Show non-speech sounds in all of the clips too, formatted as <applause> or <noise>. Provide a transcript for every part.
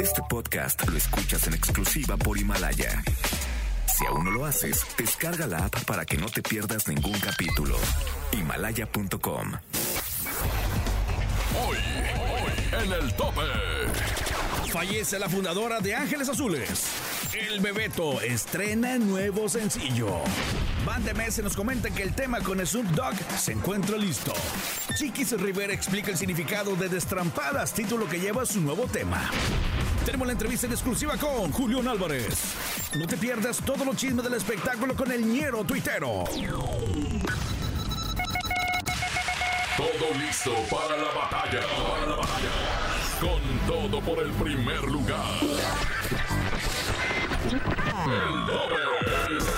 Este podcast lo escuchas en exclusiva por Himalaya. Si aún no lo haces, descarga la app para que no te pierdas ningún capítulo. Himalaya.com. Hoy, hoy, en el tope. Fallece la fundadora de Ángeles Azules. El Bebeto estrena nuevo sencillo. Van de Mes nos comenta que el tema con Snoop Dogg se encuentra listo. Chiquis Rivera explica el significado de Destrampadas, título que lleva su nuevo tema. Tenemos la entrevista en exclusiva con Julián Álvarez. No te pierdas todos los chismes del espectáculo con el ñero tuitero. Todo listo para la batalla. Con todo por el primer lugar. El doble.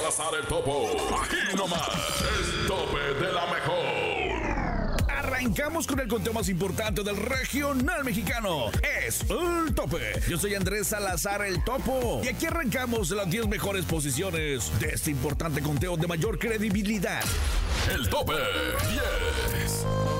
Salazar el Topo. Aquí nomás. El tope de la mejor. Arrancamos con el conteo más importante del regional mexicano. Es el tope. Yo soy Andrés Salazar el Topo. Y aquí arrancamos las 10 mejores posiciones de este importante conteo de mayor credibilidad. El tope 10.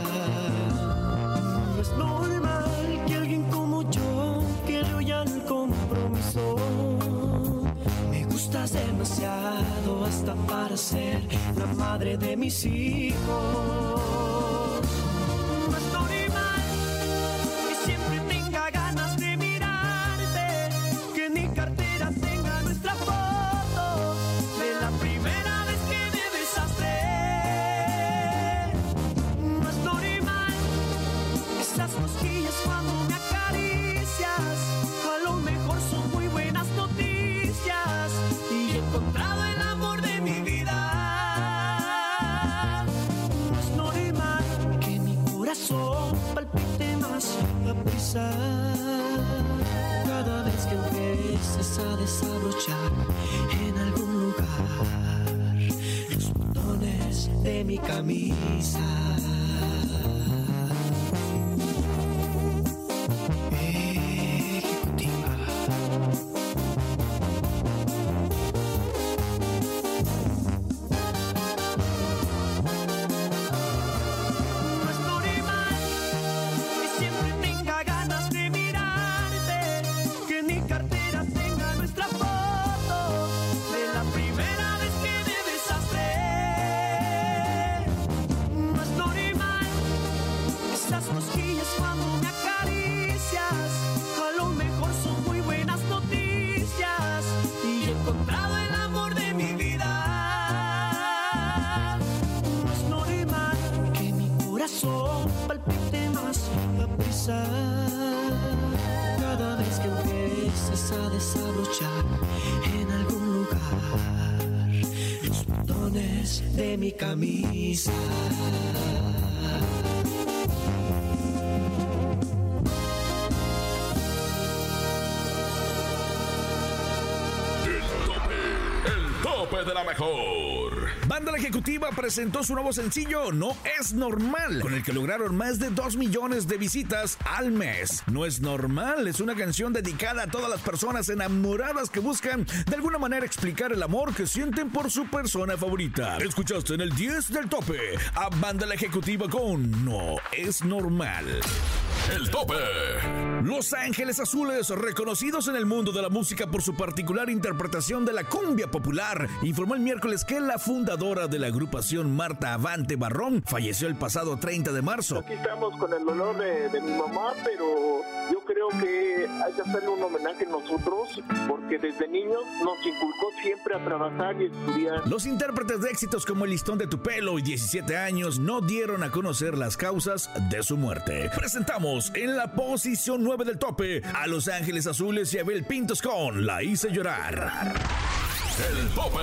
Para ser la madre de mis hijos. Cada vez que empieces a desabrochar en algún lugar los botones de mi camisa. Presentó su nuevo sencillo No es normal, con el que lograron más de 2 millones de visitas al mes. No es normal, es una canción dedicada a todas las personas enamoradas que buscan de alguna manera explicar el amor que sienten por su persona favorita. Escuchaste en el 10 del tope a Banda La Ejecutiva con No es normal. El tope. Los Ángeles Azules, reconocidos en el mundo de la música por su particular interpretación de la cumbia popular, informó el miércoles que la fundadora de la agrupación Marta Avante Barrón falleció el pasado 30 de marzo. Aquí estamos con el dolor de, de mi mamá, pero yo creo que hay que hacerle un homenaje nosotros, porque desde niños nos inculcó siempre a trabajar y estudiar. Los intérpretes de éxitos como El listón de tu pelo y 17 años no dieron a conocer las causas de su muerte. Presentamos en la posición 9 del tope a Los Ángeles Azules y Abel Pintos con La hice llorar. El tope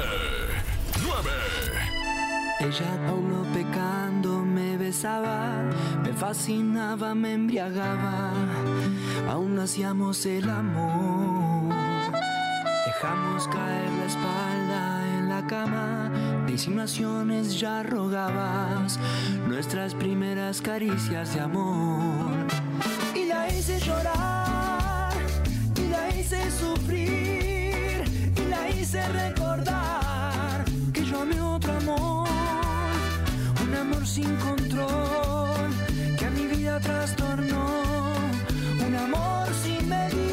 9. Ella aún no pecando me besaba, me fascinaba, me embriagaba, aún hacíamos el amor. Dejamos caer la espalda en la cama, de insinuaciones ya rogabas nuestras primeras caricias de amor. Y la hice llorar, y la hice sufrir, y la hice recordar que yo amé otro amor un amor sin control que a mi vida trastornó, un amor sin medida.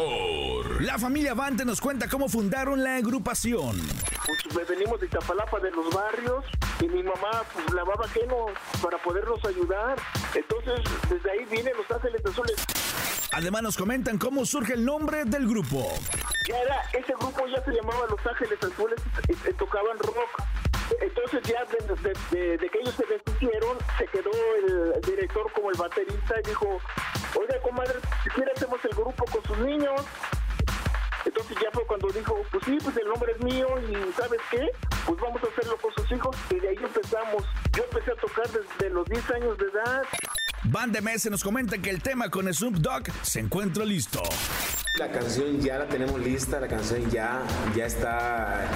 Mejor. La familia Avante nos cuenta cómo fundaron la agrupación. Pues venimos de Iztapalapa de los barrios y mi mamá pues lavaba queno para podernos ayudar. Entonces desde ahí vienen los Ángeles Azules. Además nos comentan cómo surge el nombre del grupo. Ya era, ese grupo ya se llamaba Los Ángeles Azules, y, y tocaban rock. Entonces ya de, que ellos se deshicieron, se quedó el director como el baterista y dijo, oiga comadre, si quiere hacemos el grupo con sus niños. Entonces ya fue cuando dijo, pues sí, pues el nombre es mío y ¿sabes qué? Pues vamos a hacerlo con sus hijos y de ahí empezamos. Yo empecé a tocar desde los 10 años de edad. Van de Mese nos comenta que el tema con Snoop Dogg se encuentra listo. La canción ya la tenemos lista, la canción ya, ya está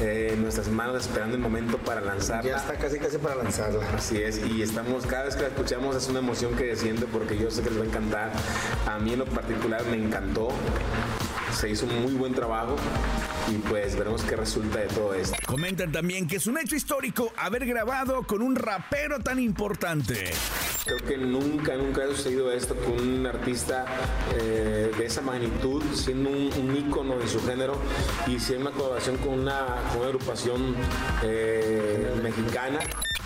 eh, en nuestras manos esperando el momento para lanzarla. Ya está casi casi para lanzarla. Así es, y estamos, cada vez que la escuchamos es una emoción que desciende porque yo sé que les va a encantar. A mí en lo particular me encantó, se hizo un muy buen trabajo y pues veremos qué resulta de todo esto. Comentan también que es un hecho histórico haber grabado con un rapero tan importante. Creo que nunca, nunca ha sucedido esto con un artista eh, de esa magnitud, siendo un, un ícono en su género y siendo una colaboración con una, con una agrupación eh, mexicana.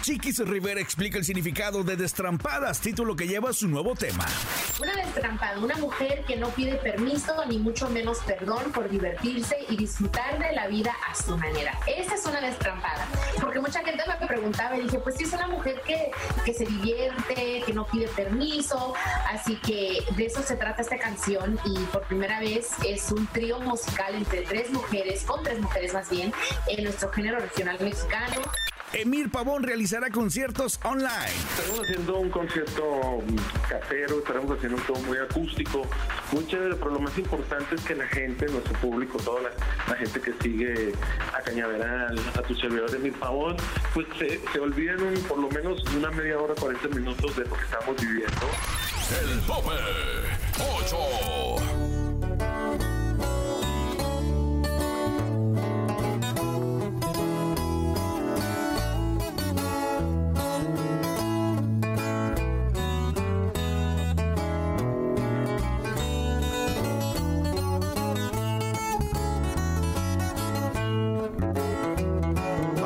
Chiquis Rivera explica el significado de Destrampadas, título que lleva su nuevo tema. Una destrampada, una mujer que no pide permiso ni mucho menos perdón por divertirse y disfrutar de la vida a su manera. Esa es una destrampada. Porque mucha gente me preguntaba y dije, pues sí, es una mujer que, que se divierte, que no pide permiso. Así que de eso se trata esta canción y por primera vez es un trío musical entre tres mujeres, con tres mujeres más bien, en nuestro género regional mexicano. Emir Pavón realizará conciertos online. Estaremos haciendo un concierto casero, estaremos haciendo un todo muy acústico, muy chévere, pero lo más importante es que la gente, nuestro público, toda la, gente que sigue a Cañaveral, a tu servidor de Emir Pavón, pues se, se olviden un, por lo menos una media hora, 40 minutos de lo que estamos viviendo. El tope 8.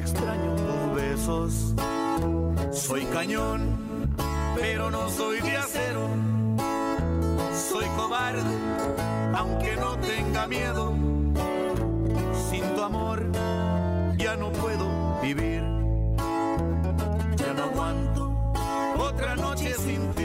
extraño tus besos. Soy cañón pero no soy de acero. Soy cobarde, aunque no tenga miedo. Sin tu amor ya no puedo vivir. Ya no aguanto otra noche sin ti.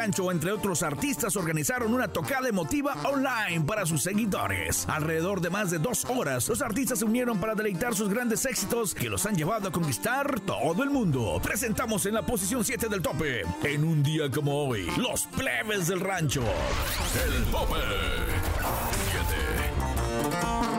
Rancho, entre otros artistas, organizaron una tocada emotiva online para sus seguidores. Alrededor de más de dos horas, los artistas se unieron para deleitar sus grandes éxitos que los han llevado a conquistar todo el mundo. Presentamos en la posición 7 del tope, en un día como hoy, los plebes del rancho. El tope 7.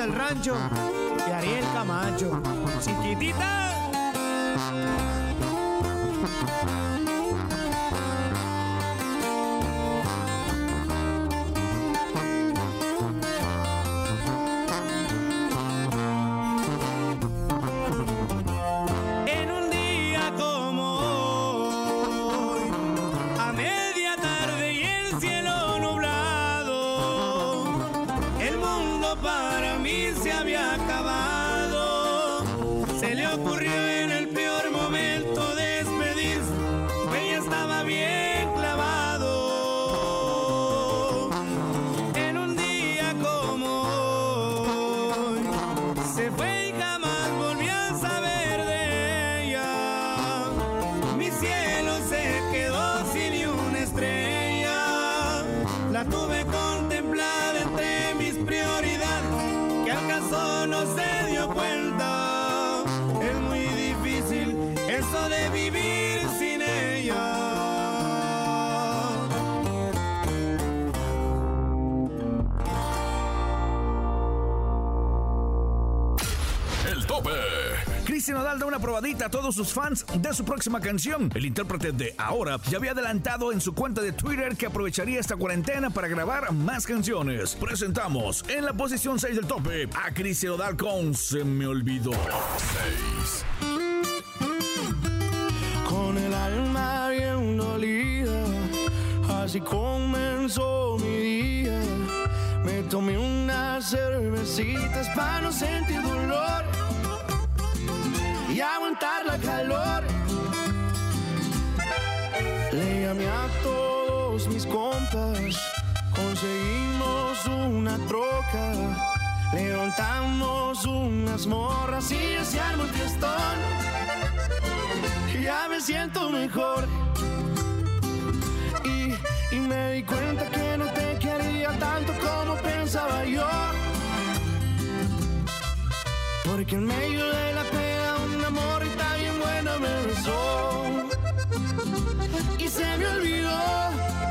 Del rancho y Ariel Camacho. Chiquitita. Todos sus fans de su próxima canción. El intérprete de Ahora ya había adelantado en su cuenta de Twitter que aprovecharía esta cuarentena para grabar más canciones. Presentamos en la posición 6 del tope a Cristian Nodal con Se me olvidó. 6. con el alma bien dolida. Así comenzó mi día. Me tomé unas cervecitas para no sentir dolor aguantar la calor. Le llamé a todos mis compas, conseguimos una troca. Levantamos unas morras y ya se armó el fiestón ya me siento mejor. Y, y me di cuenta que no te quería tanto como pensaba yo. Porque en medio de la bien Y se me olvidó,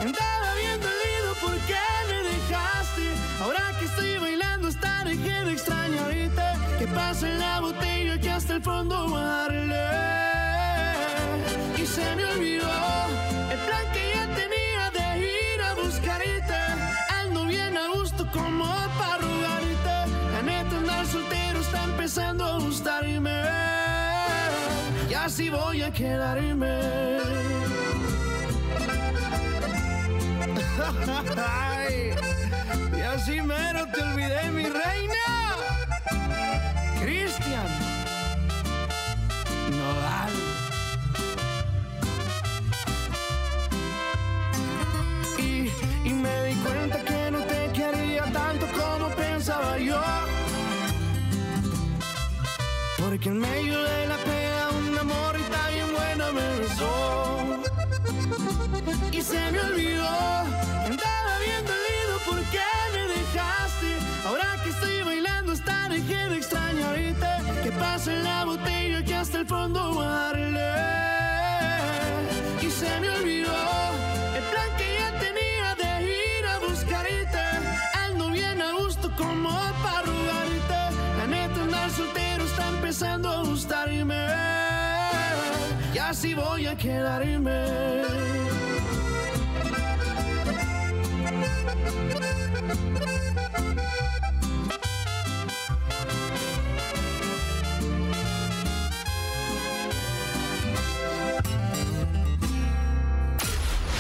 andaba bien dolido porque me dejaste. Ahora que estoy bailando hasta dejé de extrañarte. Que pasa en la botella que hasta el fondo darle y se me olvidó el plan que ya tenía de ir a buscarte. Ando bien a gusto como para rogarte. La neta andar soltero está empezando a gustarme. Así voy a quedarme. Ay, y así mero te olvidé, mi reina. Cristian Nodal. y, y me di cuenta que no te quería tanto como pensaba yo. Porque en medio Y se me olvidó, andaba bien dolido porque me dejaste. Ahora que estoy bailando hasta dejé de extrañarte. Que pasa en la botella que hasta el fondo darle. Y se me olvidó el plan que ya tenía de ir a buscarte. Ando bien a gusto como para rogarte. La neta andar soltero está empezando a gustarme. Y así voy a quedarme.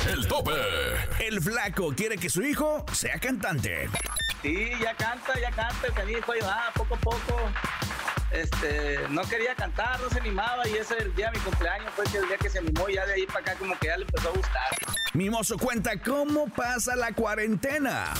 El tope. El flaco quiere que su hijo sea cantante. Sí, ya canta, ya canta, el hijo ahí va, poco a poco. Este, no quería cantar, no se animaba y ese el día de mi cumpleaños fue el día que se animó y ya de ahí para acá como que ya le empezó a gustar. Mimoso cuenta cómo pasa la cuarentena.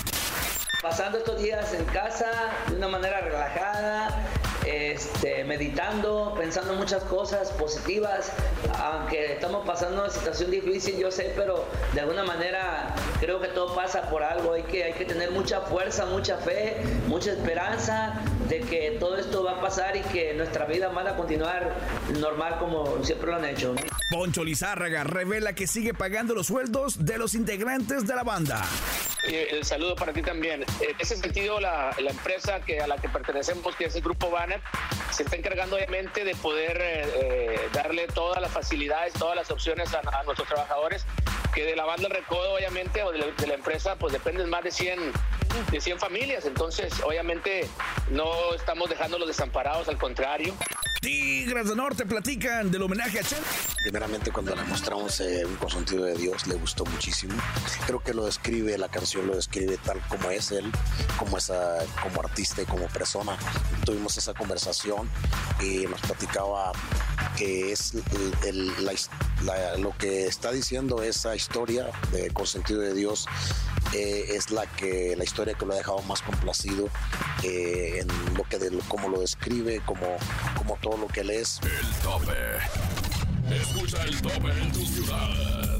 Pasando estos días en casa de una manera relajada, este, meditando, pensando muchas cosas positivas, aunque estamos pasando una situación difícil, yo sé, pero de alguna manera creo que todo pasa por algo, hay que, hay que tener mucha fuerza, mucha fe, mucha esperanza de que todo esto va a pasar y que nuestra vida van a continuar normal como siempre lo han hecho. Poncho Lizárraga revela que sigue pagando los sueldos de los integrantes de la banda. El saludo para ti también. En ese sentido, la, empresa que, a la que pertenecemos, que es el Grupo Banner, se está encargando obviamente de poder eh, darle todas las facilidades, todas las opciones a, nuestros trabajadores, que de la banda Recodo, obviamente, o de la, de la empresa, pues dependen más de 100, de 100 familias. Entonces, obviamente, no estamos dejándolos desamparados, al contrario. Tigres del Norte platican del homenaje a Chen. Primeramente cuando le mostramos eh, un consentido de Dios le gustó muchísimo. Creo que lo describe, la canción lo describe tal como es él, como, esa, como artista y como persona. Tuvimos esa conversación y nos platicaba que es el- el- lo que está diciendo esa historia de consentido de Dios eh, es la que la historia que lo ha dejado más complacido eh, en lo que de cómo lo describe, como, como todo lo que él es. El tope. Escucha el tope en tu ciudad.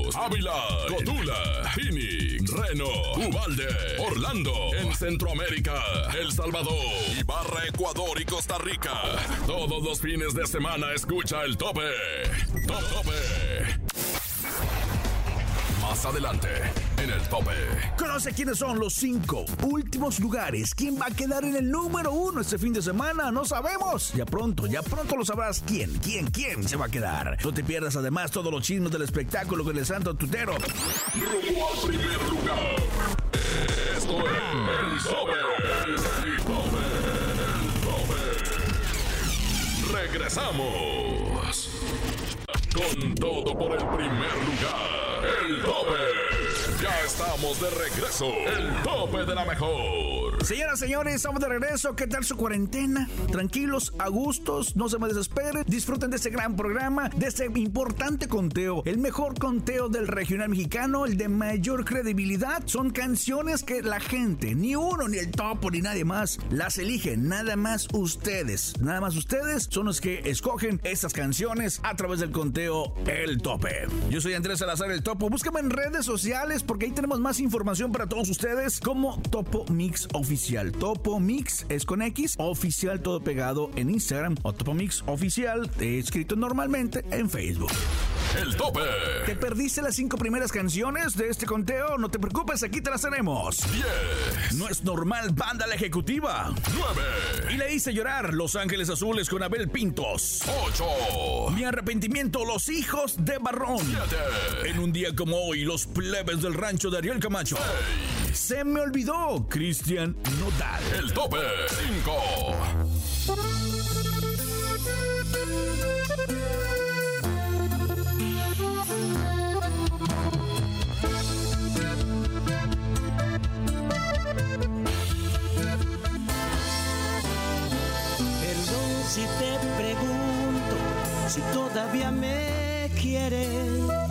Ávila, Cotula, Phoenix, Reno, Ubalde, Orlando, en Centroamérica, El Salvador, Ibarra, Ecuador y Costa Rica. Todos los fines de semana escucha el tope. Top tope. Más adelante, en el tope. Conoce quiénes son los cinco últimos lugares. ¿Quién va a quedar en el número uno este fin de semana? No sabemos. Ya pronto, ya pronto lo sabrás quién, quién, quién se va a quedar. No te pierdas además todos los chismes del espectáculo con el Santo Tutero. Rumbo al primer lugar. Esto es el tope. El tope. El tope. Regresamos. Con todo por el primer lugar. El tope. Ya estamos de regreso. El tope de la mejor. Señoras, señores, estamos de regreso. ¿Qué tal su cuarentena? Tranquilos, a gustos, no se me desesperen. Disfruten de este gran programa, de este importante conteo. El mejor conteo del regional mexicano, el de mayor credibilidad. Son canciones que la gente, ni uno, ni el topo, ni nadie más, las eligen. Nada más ustedes. Nada más ustedes son los que escogen estas canciones a través del conteo El Tope. Yo soy Andrés Salazar El Topo. Búscame en redes sociales porque ahí tenemos más información para todos ustedes como Topo Mix Oficial. Topo Mix es con X, oficial todo pegado en Instagram o Topo Mix Oficial eh, escrito normalmente en Facebook. El tope. ¿Te perdiste las cinco primeras canciones de este conteo? No te preocupes, aquí te las tenemos. 10. No es normal, banda la ejecutiva. 9. Y le hice llorar Los Ángeles Azules con Abel Pintos. 8. Mi arrepentimiento, los hijos de Barrón. 7. En un día como hoy, los plebes del rancho de Ariel Camacho. Se me olvidó, Cristian Nodal. El tope. 5. Perdón si te pregunto si todavía me quieres.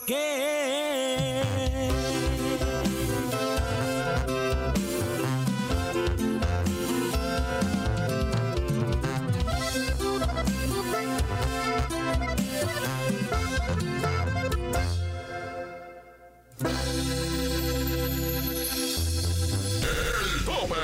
¿por qué? El tope.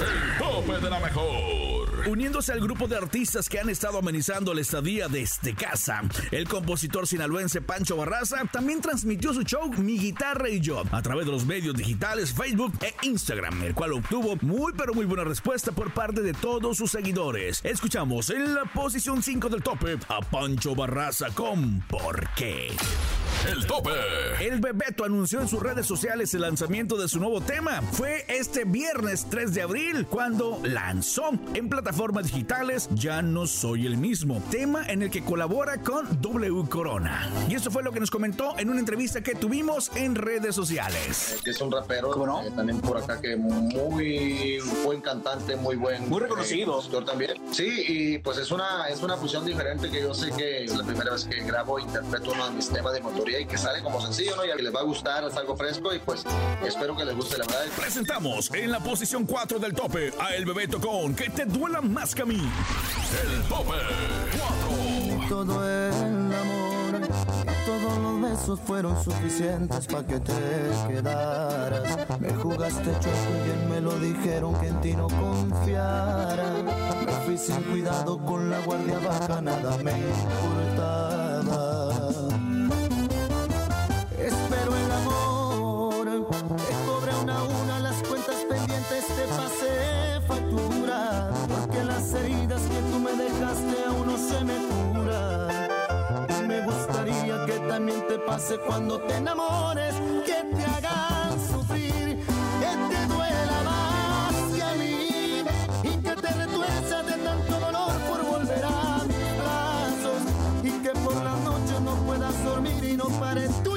El tope de la mejor. Uniéndose al grupo de artistas que han estado amenizando la estadía desde casa, el compositor sinaloense Pancho Barraza también transmitió su show Mi Guitarra y Yo a través de los medios digitales Facebook e Instagram, el cual obtuvo muy pero muy buena respuesta por parte de todos sus seguidores. Escuchamos en la posición 5 del tope a Pancho Barraza con ¿Por qué? El tope. El Bebeto anunció en sus redes sociales el lanzamiento de su nuevo tema. Fue este viernes 3 de abril cuando lanzó en plataformas digitales Ya no soy el mismo, tema en el que colabora con W Corona. Y eso fue lo que nos comentó en una entrevista que tuvimos en redes sociales. que es un rapero eh, también por acá que muy buen cantante muy buen Muy reconocido. eh, también sí y pues es una es una fusión diferente que yo sé que es la primera vez que grabo e interpreto uno de mis temas de motoría y que sale como sencillo no y a que les va a gustar es algo fresco y pues espero que les guste la verdad Presentamos en la posición 4 del tope a El Bebeto con Que te duela más que a mí. El tope 4. todo el amor todos los besos fueron suficientes para que te quedaras. Me jugaste chueco y bien me lo dijeron que en ti no confiara. Me fui sin cuidado con la guardia baja, nada me importaba. Espero el amor, te cobre una a una las cuentas pendientes, te pasé factura. Porque las heridas que tú me dejaste aún no se me curan. Me gustaría que también te pase cuando te enamores, que te hagan sufrir, que te duela más que a mí y que te retuerzas de tanto dolor por volver a mis brazos y que por las noches no puedas dormir y no pares llanto,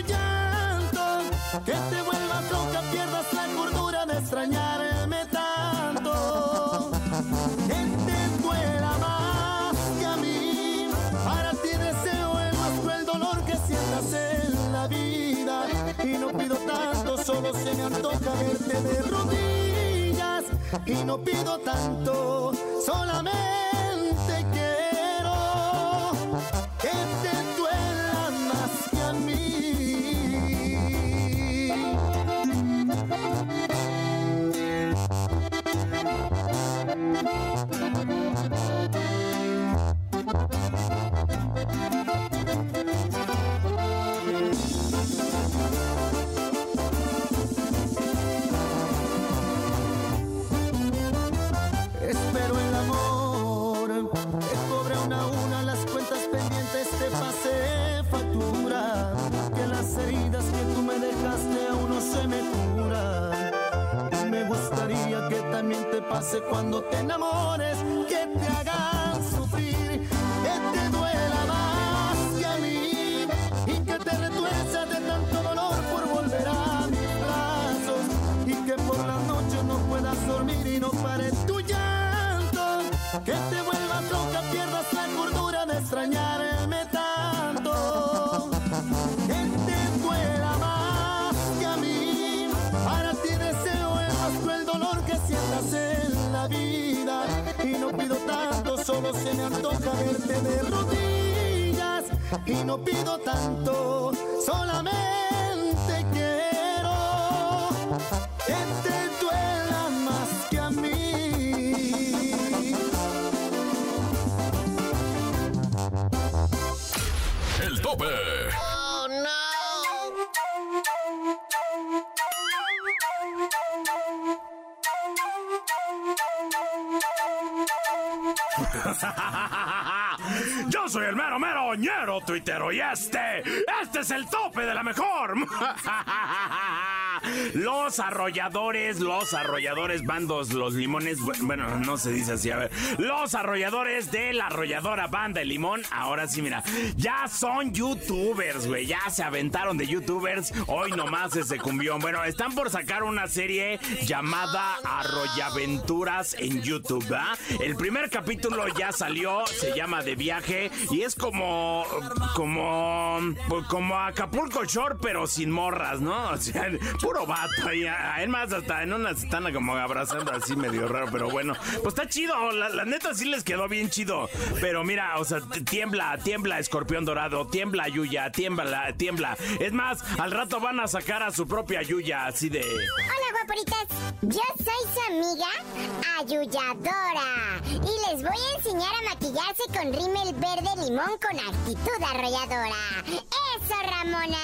que te vuelvas loca, pierdas la cordura de extrañarme tanto, que te duela más que a mí, para ti deseo el más cruel dolor que sientas en la vida. Y no pido tanto, solo se me antoja verte de rodillas. Y no pido tanto, solamente se me antoja verte de rodillas. Y no pido tanto, solamente <laughs> Yo soy el mero mero ñero tuitero y este, este es el tope de la mejor. <laughs> Los arrolladores, los arrolladores bandos, los limones, bu- bueno, no se dice así, a ver. Los arrolladores de la arrolladora banda de limón, ahora sí, mira, ya son youtubers, güey, ya se aventaron de youtubers, hoy nomás ese cumbión. Bueno, están por sacar una serie llamada Arroyaventuras en YouTube, ¿ah? El primer capítulo ya salió, se llama De Viaje y es como, como, pues, como Acapulco Shore, pero sin morras, ¿no? <laughs> O sea, puro vato ahí. Además, hasta en unas están como abrazando así medio raro, pero bueno, pues está chido. La, la neta sí les quedó bien chido. Pero mira, o sea, tiembla, tiembla Escorpión Dorado, tiembla Yuya, tiembla, tiembla. Es más, al rato van a sacar a su propia Yuya, así de. Hola guaporitas, yo soy su amiga Ayulladora y les voy a enseñar a maquillarse con rímel verde limón con actitud arrolladora. ¡Eso, Ramona!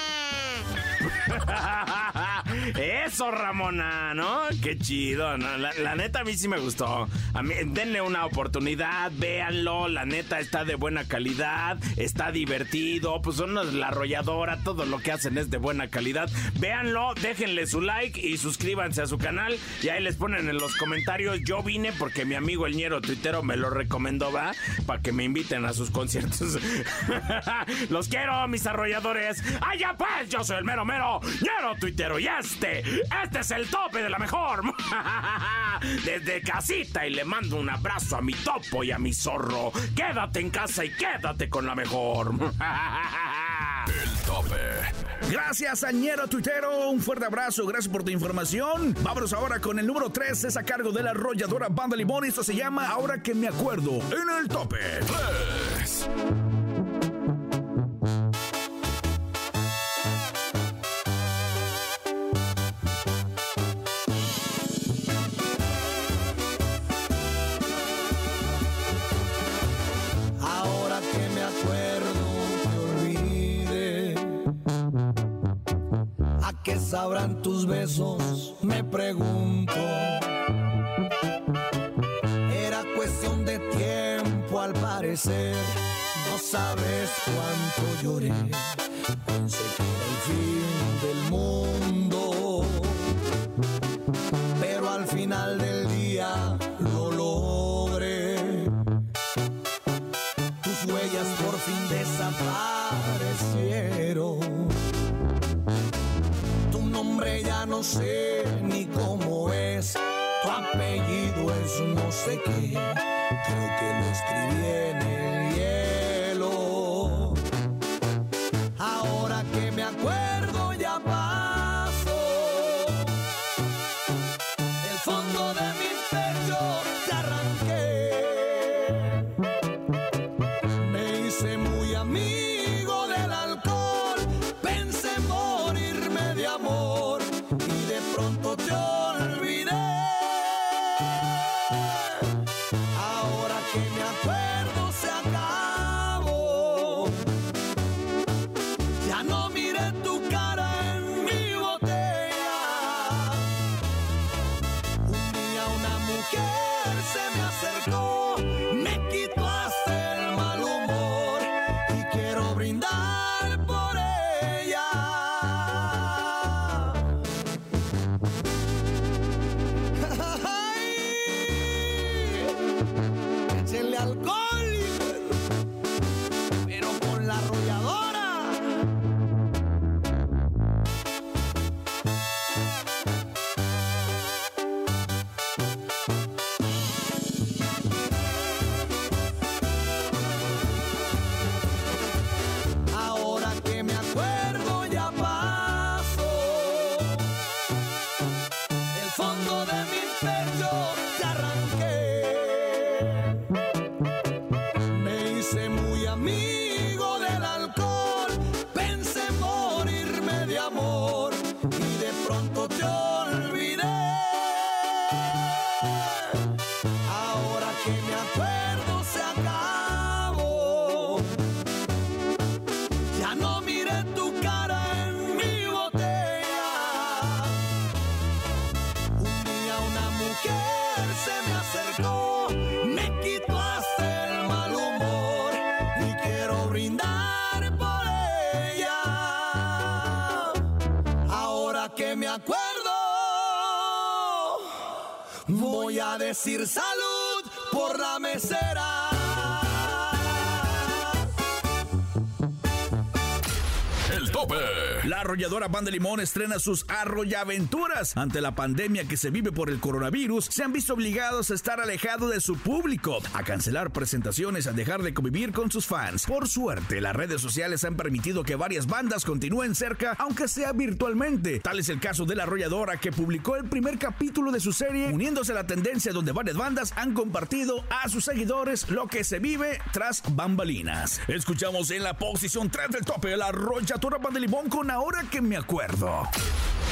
<laughs> Eso, Ramona, ¿no? Qué chido, ¿no? La, neta a mí sí me gustó. A mí, denle una oportunidad, véanlo. La neta está de buena calidad, está divertido. Pues son la arrolladora, todo lo que hacen es de buena calidad. Véanlo, déjenle su like y suscríbanse a su canal. Y ahí les ponen en los comentarios. Yo vine porque mi amigo el ñero tuitero me lo recomendó, ¿va? Para que me inviten a sus conciertos. <laughs> los quiero, mis arrolladores. ¡Allá pues! Yo soy el mero mero ñero tuitero y este. Es el tope de la mejor. <laughs> Desde casita y le mando un abrazo a mi topo y a mi zorro. Quédate en casa y quédate con la mejor. <laughs> El tope. Gracias, Añero Tuitero. Un fuerte abrazo. Gracias por tu información. Vámonos ahora con el número 3. Es a cargo de la arrolladora Banda Limón. Esto se llama Ahora que me acuerdo. En el tope 3. Qué sabrán tus besos? Me pregunto. Era cuestión de tiempo al parecer. No sabes cuánto lloré. Pensé que el fin del mundo. Es a decir salud por la mesera. La arrolladora Pan de Limón estrena sus arrollaventuras. Ante la pandemia que se vive por el coronavirus, se han visto obligados a estar alejados de su público, a cancelar presentaciones, a dejar de convivir con sus fans. Por suerte, las redes sociales han permitido que varias bandas continúen cerca, aunque sea virtualmente. Tal es el caso de la arrolladora que publicó el primer capítulo de su serie, uniéndose a la tendencia donde varias bandas han compartido a sus seguidores lo que se vive tras bambalinas. Escuchamos en la posición 3 del tope la arrolladora Pan de Limón con Ahora que me acuerdo.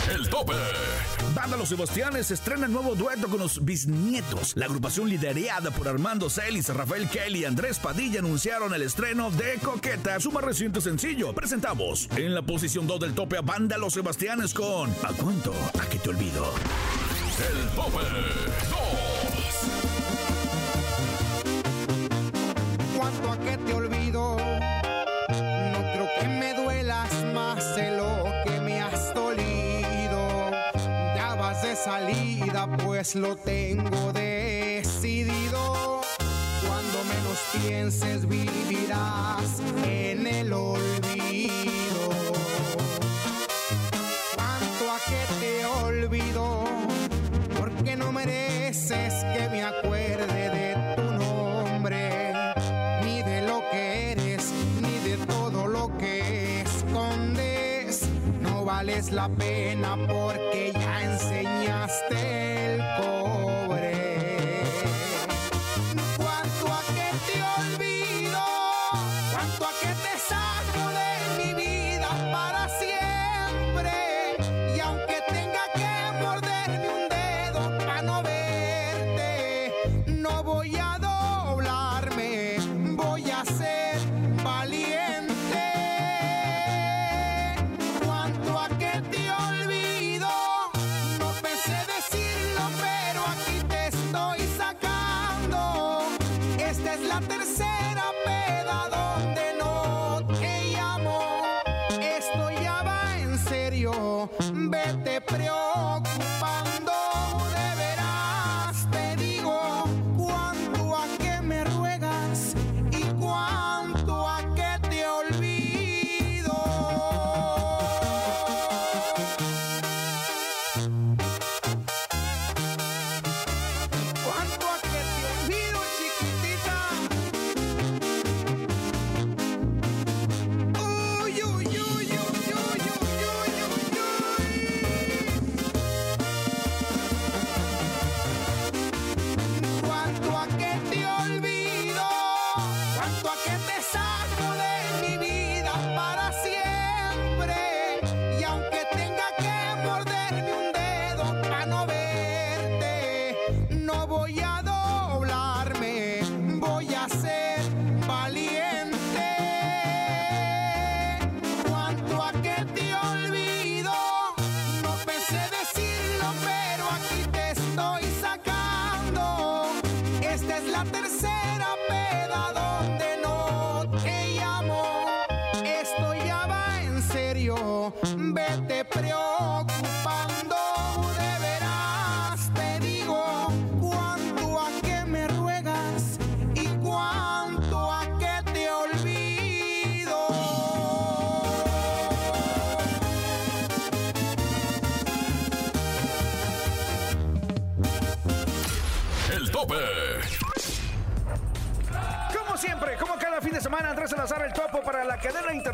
El tope. Banda Los Sebastianes estrena nuevo dueto con los bisnietos. La agrupación liderada por Armando Celis, Rafael Kelly y Andrés Padilla anunciaron el estreno de Coqueta, su más reciente sencillo. Presentamos en la posición 2 del tope a Banda Los Sebastianes con ¿A cuánto? ¿A que te olvido? El tope. cuanto a que te olvido. Pues lo tengo decidido. Cuando menos pienses, vivirás en el olvido. Cuanto a que te olvido, porque no mereces que me acuerde de tu nombre ni de lo que eres, ni de todo lo que escondes. No vales la pena porque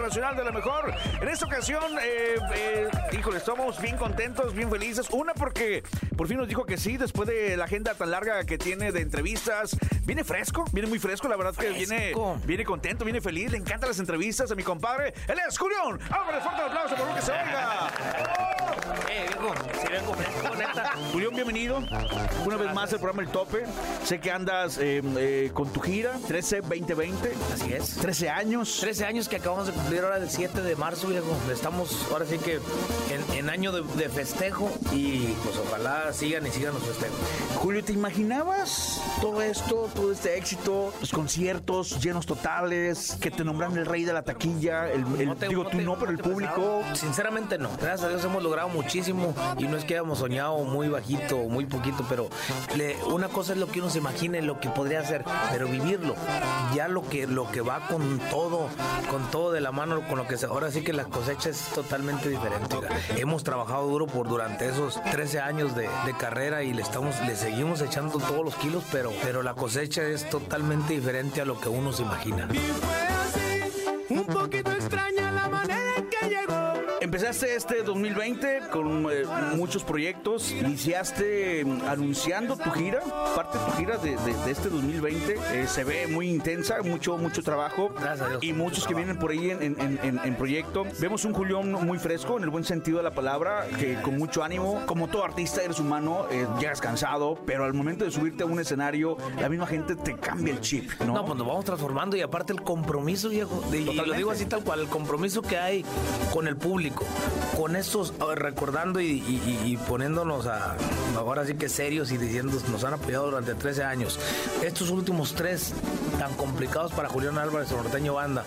internacional de la mejor. En esta ocasión, eh, eh, híjole, estamos bien contentos, bien felices. Una porque por fin nos dijo que sí, después de la agenda tan larga que tiene de entrevistas. Viene fresco, viene muy fresco, la verdad que viene, viene contento, viene feliz, le encantan las entrevistas a mi compadre. Él es Julián. Álvarez, fuerte el aplauso por lo que se oiga. Neta. Julián, bienvenido. Una vez más el programa El Tope. Sé que andas eh, eh, con tu gira 13-2020. Así es. 13 años. 13 años que acabamos de cumplir ahora el 7 de marzo, viejo. Estamos ahora sí que en, en año de, de festejo y pues ojalá sigan y sigan los festejos. Julio, ¿te imaginabas todo esto, todo este éxito, los conciertos llenos totales, que te nombran el rey de la taquilla? El, el- te- digo, no tú te- no, pero el público. pensaba. Sinceramente no. Gracias a Dios hemos logrado muchísimo y no es que hayamos soñado muy bajito, muy poquito, pero le- una cosa es lo que uno se imagina y lo que podría hacer, pero vivirlo. Ya lo que lo que va con todo, con todo de la mano, con lo que se, ahora sí que la cosecha es totalmente diferente. Hemos trabajado duro por durante esos 13 años de, de carrera y le estamos le seguimos echando todos los kilos, pero pero la cosecha es totalmente diferente a lo que uno se imagina. Un poquito Empezaste este 2020 con eh, muchos proyectos, iniciaste mm, anunciando tu gira, parte de tu gira de, de- de este 2020, eh, se ve muy intensa, mucho mucho trabajo y muchos que vienen por ahí en, en- en- en proyecto. Vemos un Julián muy fresco, en el buen sentido de la palabra, que con mucho ánimo, como todo artista eres humano, eh, llegas cansado, pero al momento de subirte a un escenario, la misma gente te cambia el chip, ¿no? No, pues nos vamos transformando y aparte el compromiso, viejo. y lo digo así tal cual, el compromiso que hay con el público, con estos, recordando y poniéndonos a, ahora sí que serios y diciendo, nos han apoyado durante 13 años. Estos últimos tres tan complicados para Julián Álvarez, el norteño banda,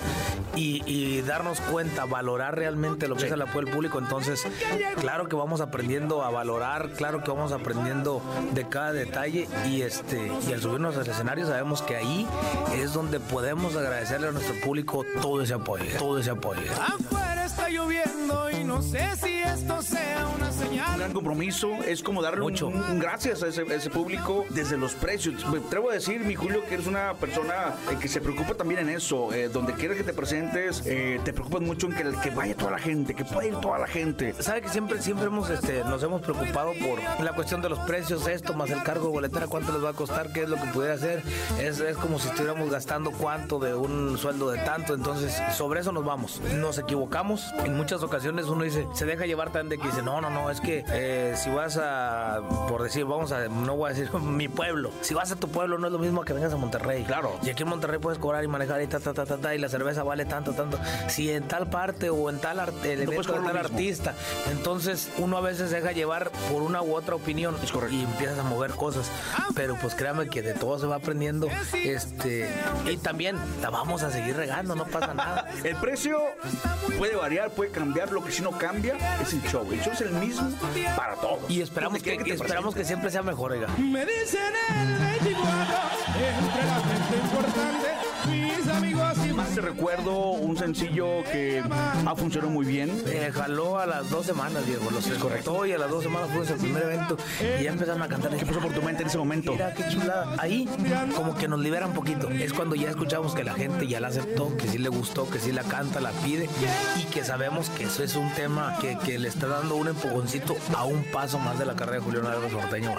y, y darnos cuenta, valorar realmente lo que es el apoyo del público, entonces, claro que vamos aprendiendo a valorar, claro que vamos aprendiendo de cada detalle y este y al subirnos al escenario sabemos que ahí es donde podemos agradecerle a nuestro público todo ese apoyo, todo ese apoyo. Afuera está lloviendo y no sé si esto sea una Un señal. gran compromiso, es como darle un, un- un gracias a ese, a ese público desde los precios. Me atrevo a decir, mi Julio, que eres una persona eh, que se preocupa también en eso. eh, donde quiera que te presentes, eh, te preocupas mucho en que, vaya toda la gente, que pueda ir toda la gente. Sabe que siempre siempre hemos este nos hemos preocupado por la cuestión de los precios, esto más el cargo de boletera, cuánto les va a costar, qué es lo que pudiera hacer. Es, es como si estuviéramos gastando cuánto de un sueldo de tanto, entonces sobre eso nos vamos. Nos equivocamos. En muchas ocasiones uno dice, se deja llevar tan de que dice, no, no, no, es que eh, si vas a, por decir, vamos a, no voy a decir <laughs> mi pueblo, si vas a tu pueblo no es lo mismo que vengas a Monterrey. Claro. Y aquí en Monterrey puedes cobrar y manejar y ta, ta, ta, ta, ta, y la cerveza vale tanto, tanto. Si en tal parte o en tal art- el No evento de tal artista, entonces uno a veces deja llevar por una u otra opinión y empiezas a mover cosas. Pero pues créame que de todo se va aprendiendo. Este, y también la vamos a seguir regando, no pasa nada. <laughs> El precio puede variar, puede cambiar. Lo que si no cambia es el show. El show es el mismo para todos. Y esperamos que, esperamos que siempre sea mejor, oiga. Me dicen el 24 entre la gente importante, mis amigos y Más te recuerdo un sencillo que ha funcionado muy bien. Eh, jaló a las dos semanas, Diego. Los correctó y a las dos semanas fue el primer evento y ya empezaron a cantar. ¿Qué pasó por tu mente en ese momento? Mira qué chulada. Ahí como que nos libera un poquito. Es cuando ya escuchamos que la gente ya la aceptó, que sí le gustó, que sí la canta, la pide y que sabemos que eso es un tema que, que le está dando un empujoncito a un paso más de la carrera de Julián Álvarez Norteño.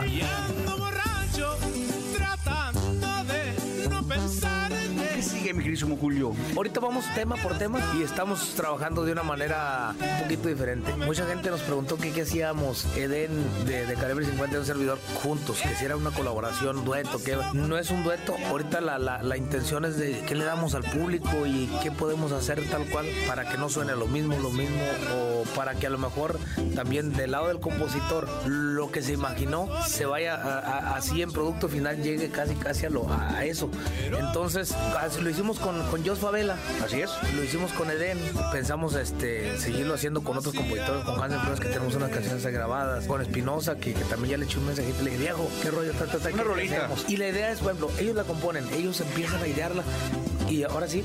¿Qué sigue, mi queridísimo Julio? Ahorita vamos tema por tema y estamos trabajando de una manera un poquito diferente. Mucha gente nos preguntó que qué hacíamos Eden de, de Calibre 50 y un servidor juntos, que si era una colaboración, dueto, que no es un dueto. Ahorita la, la- la intención es de qué le damos al público y qué podemos hacer tal cual para que no suene lo mismo, lo mismo, o para que a lo mejor también del lado del compositor lo que se imaginó se vaya a- a- así en producto final llegue casi casi a, lo, a eso. Entonces, así lo hicimos con, con Jos Favela. Así es. Lo hicimos con Eden. Pensamos este seguirlo haciendo con otros compositores, con Hansen Flores, que tenemos unas canciones grabadas, con Espinosa, que, que también ya le eché un mensajito. Le dije, viejo, qué rollo, ta, ta, ta, Una ¿qué rolita. hacemos?" Y la idea es, por ejemplo, ellos la componen, ellos empiezan a idearla. Y ahora sí,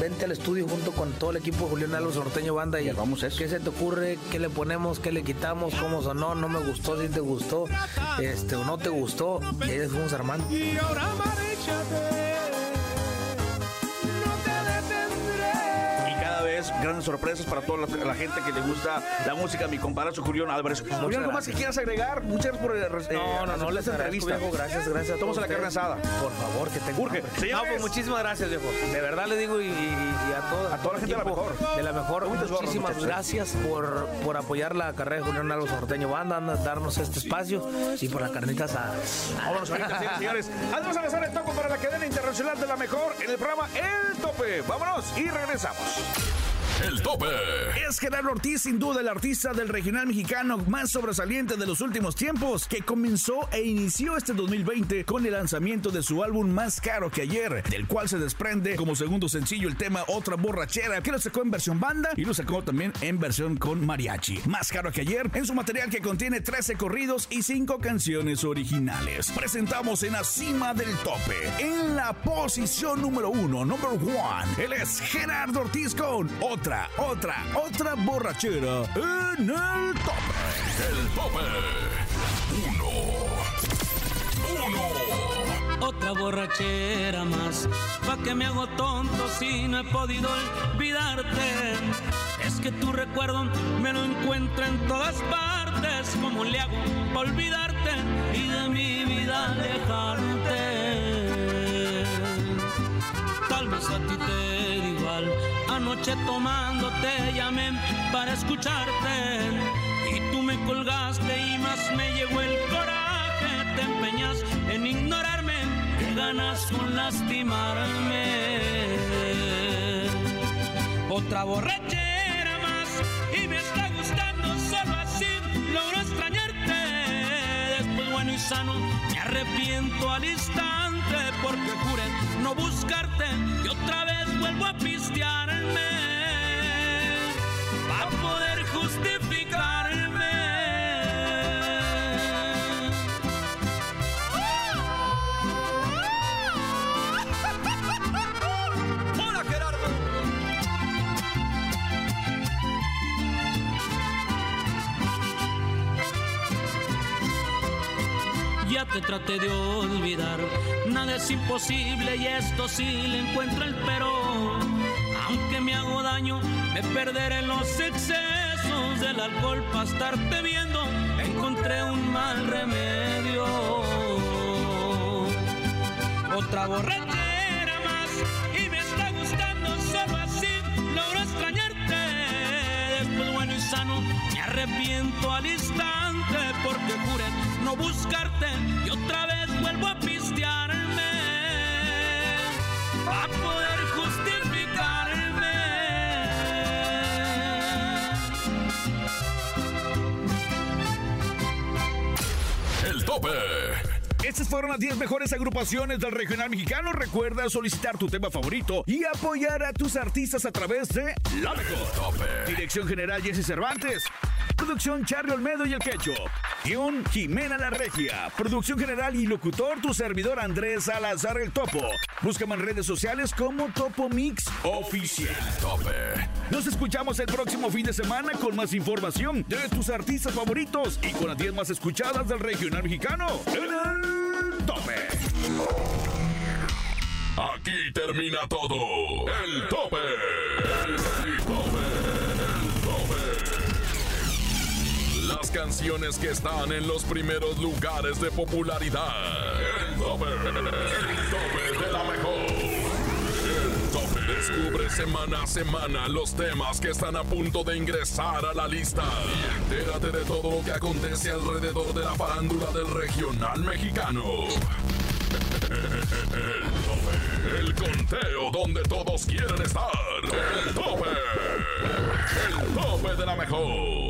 vente al estudio junto con todo el equipo de Julián Álvarez Norteño Banda y vamos eso. ¿Qué se te ocurre? ¿Qué le ponemos? ¿Qué le quitamos? ¿Cómo sonó? ¿No me gustó? ¿Si te gustó? Este, ¿O no te gustó? Y ahí fuimos armando. Y ahora grandes, grandes sorpresas para toda la, la gente que le gusta la música. Mi compadre Julián Álvarez. Julián, ¿algo más que quieras agregar? Muchas gracias por eh, No, no, no, les entrevista. viejo, gracias, gracias. a Estamos a la todos carne asada. Por favor, que tengan Urge. No, pues muchísimas gracias, viejo. De verdad le digo y, y- y a, todo, A toda la gente de la mejor. De la mejor. Muchas Muchísimas gracias por, por apoyar la carrera de Julián Álvarez Norteño Banda, darnos este espacio y por la carnita asada. Vámonos ahorita, <laughs> señores, señores. Andrés Salazar el toco para la cadena internacional de la mejor en el programa El Tope. Vámonos y regresamos. El tope. Es Gerardo Ortiz, sin duda el artista del regional mexicano más sobresaliente de los últimos tiempos, que comenzó e inició este 2020 con el lanzamiento de su álbum Más Caro que Ayer, del cual se desprende como segundo sencillo el tema Otra Borrachera, que lo sacó en versión banda y lo sacó también en versión con mariachi. Más Caro que Ayer, en su material que contiene 13 corridos y 5 canciones originales. Presentamos en la cima del tope, en la posición número uno, number one, él es Gerardo Ortiz con Otra, Otra, Otra Borrachera en el tope. El tope. Uno. Uno. Otra borrachera más, pa' que me hago tonto si no he podido olvidarte. Es que tu recuerdo me lo encuentro en todas partes. ¿Cómo le hago pa' olvidarte y de mi vida alejarte? Tal vez a ti te da igual. Anoche tomando te llamé para escucharte. Y tú me colgaste y más me llegó el coraje. Te empeñas en ignorarme. Que ganas con lastimarme. Otra borrachera más y me está gustando solo así logro extrañarte. Después bueno y sano me arrepiento al instante porque juré no buscarte y otra vez vuelvo a pistearme para poder justificarme. Hola Gerardo. Ya te traté de olvidar, nada es imposible y esto sí le encuentro el pero. Aunque me hago daño, me perderé en los excesos del alcohol para estarte viendo. Encontré un mal remedio. Otra borrachera más y me está gustando solo así logro extrañarte. Después bueno y sano me arrepiento al instante porque juré no buscarte y otra vez vuelvo a para poder justificarme. El tope. Estas fueron las 10 mejores agrupaciones del regional mexicano. Recuerda solicitar tu tema favorito y apoyar a tus artistas a través de La Mejor. Dirección General Jesse Cervantes. Producción Charlie Olmedo y El Quecho. Guión Jimena La Regia. Producción general y locutor tu servidor Andrés Salazar El Topo. Búscame en redes sociales como Topo Mix Oficial. Nos escuchamos el próximo fin de semana con más información de tus artistas favoritos y con las 10 más escuchadas del regional mexicano. En el tope. Aquí termina todo. El tope. Canciones que están en los primeros lugares de popularidad. El tope. El tope de la mejor. El tope. Descubre semana a semana los temas que están a punto de ingresar a la lista. Y entérate de todo lo que acontece alrededor de la farándula del regional mexicano. El tope. El conteo donde todos quieren estar. El tope. El tope de la mejor.